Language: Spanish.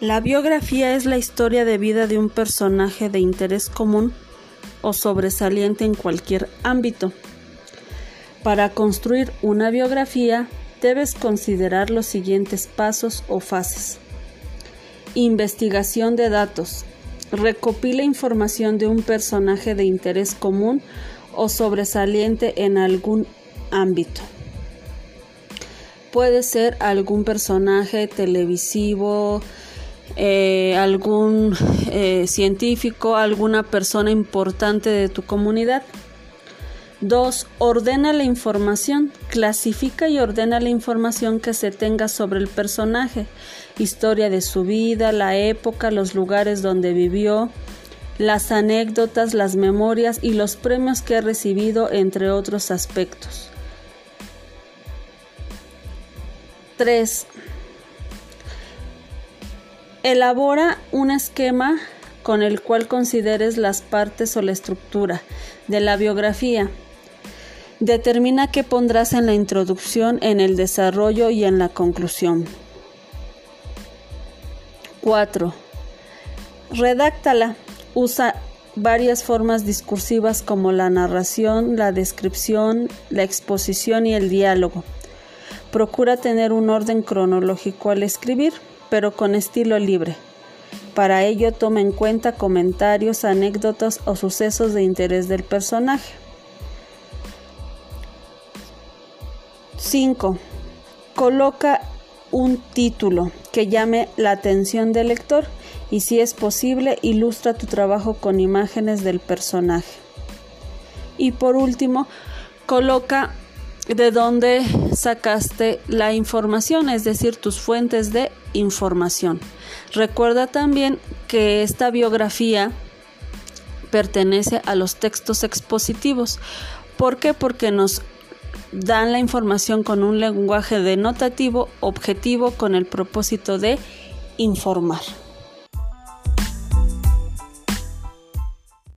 La biografía es la historia de vida de un personaje de interés común o sobresaliente en cualquier ámbito. Para construir una biografía debes considerar los siguientes pasos o fases. Investigación de datos. Recopila información de un personaje de interés común o sobresaliente en algún ámbito. Puede ser algún personaje televisivo, eh, algún eh, científico, alguna persona importante de tu comunidad. 2. Ordena la información. Clasifica y ordena la información que se tenga sobre el personaje, historia de su vida, la época, los lugares donde vivió, las anécdotas, las memorias y los premios que ha recibido, entre otros aspectos. 3. Elabora un esquema con el cual consideres las partes o la estructura de la biografía. Determina qué pondrás en la introducción, en el desarrollo y en la conclusión. 4. Redáctala. Usa varias formas discursivas como la narración, la descripción, la exposición y el diálogo. Procura tener un orden cronológico al escribir pero con estilo libre. Para ello toma en cuenta comentarios, anécdotas o sucesos de interés del personaje. 5. Coloca un título que llame la atención del lector y si es posible ilustra tu trabajo con imágenes del personaje. Y por último, coloca de dónde sacaste la información, es decir, tus fuentes de información. Recuerda también que esta biografía pertenece a los textos expositivos. ¿Por qué? Porque nos dan la información con un lenguaje denotativo objetivo con el propósito de informar.